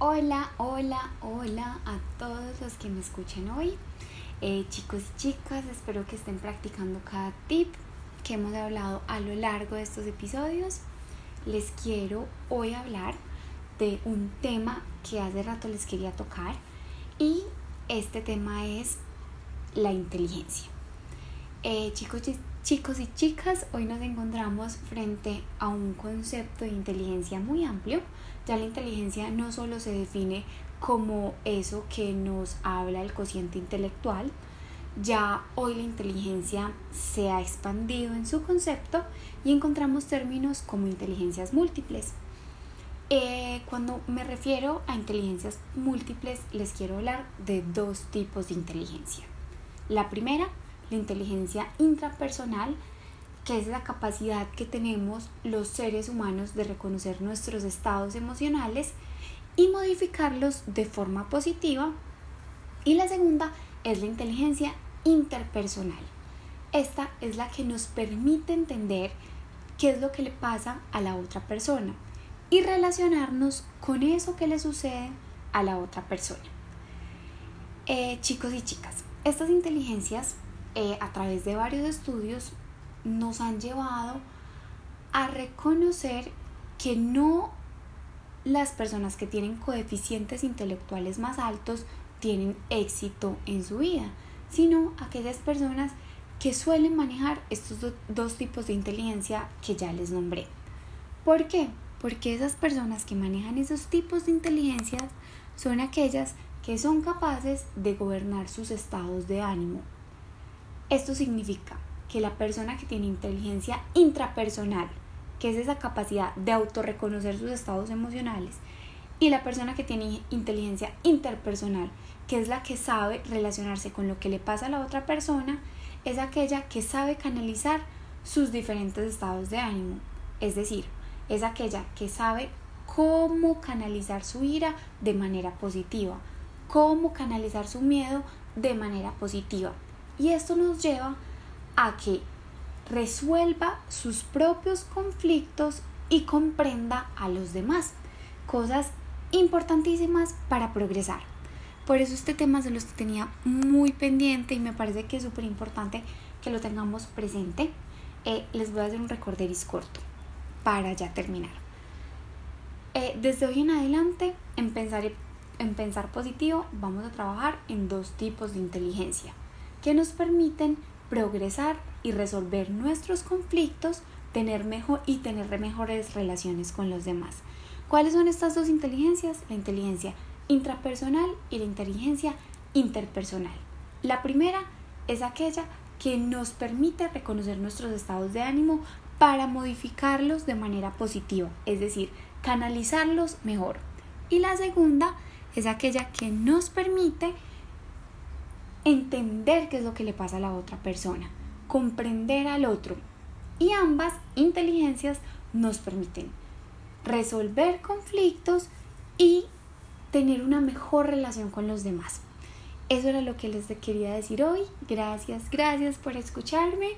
Hola, hola, hola a todos los que me escuchen hoy. Eh, chicos y chicas, espero que estén practicando cada tip que hemos hablado a lo largo de estos episodios. Les quiero hoy hablar de un tema que hace rato les quería tocar y este tema es la inteligencia. Eh, chicos, chicos y chicas, hoy nos encontramos frente a un concepto de inteligencia muy amplio ya la inteligencia no solo se define como eso que nos habla el cociente intelectual, ya hoy la inteligencia se ha expandido en su concepto y encontramos términos como inteligencias múltiples. Eh, cuando me refiero a inteligencias múltiples, les quiero hablar de dos tipos de inteligencia. La primera, la inteligencia intrapersonal, que es la capacidad que tenemos los seres humanos de reconocer nuestros estados emocionales y modificarlos de forma positiva. Y la segunda es la inteligencia interpersonal. Esta es la que nos permite entender qué es lo que le pasa a la otra persona y relacionarnos con eso que le sucede a la otra persona. Eh, chicos y chicas, estas inteligencias eh, a través de varios estudios nos han llevado a reconocer que no las personas que tienen coeficientes intelectuales más altos tienen éxito en su vida, sino aquellas personas que suelen manejar estos dos tipos de inteligencia que ya les nombré. ¿Por qué? Porque esas personas que manejan esos tipos de inteligencias son aquellas que son capaces de gobernar sus estados de ánimo. Esto significa que la persona que tiene inteligencia intrapersonal, que es esa capacidad de autorreconocer sus estados emocionales, y la persona que tiene inteligencia interpersonal, que es la que sabe relacionarse con lo que le pasa a la otra persona, es aquella que sabe canalizar sus diferentes estados de ánimo. Es decir, es aquella que sabe cómo canalizar su ira de manera positiva, cómo canalizar su miedo de manera positiva. Y esto nos lleva a que resuelva sus propios conflictos y comprenda a los demás. Cosas importantísimas para progresar. Por eso este tema se los tenía muy pendiente y me parece que es súper importante que lo tengamos presente. Eh, les voy a hacer un recorderis corto para ya terminar. Eh, desde hoy en adelante, en pensar, en pensar positivo, vamos a trabajar en dos tipos de inteligencia que nos permiten progresar y resolver nuestros conflictos, tener mejor y tener mejores relaciones con los demás. ¿Cuáles son estas dos inteligencias? La inteligencia intrapersonal y la inteligencia interpersonal. La primera es aquella que nos permite reconocer nuestros estados de ánimo para modificarlos de manera positiva, es decir, canalizarlos mejor. Y la segunda es aquella que nos permite entender qué es lo que le pasa a la otra persona, comprender al otro. Y ambas inteligencias nos permiten resolver conflictos y tener una mejor relación con los demás. Eso era lo que les quería decir hoy. Gracias, gracias por escucharme.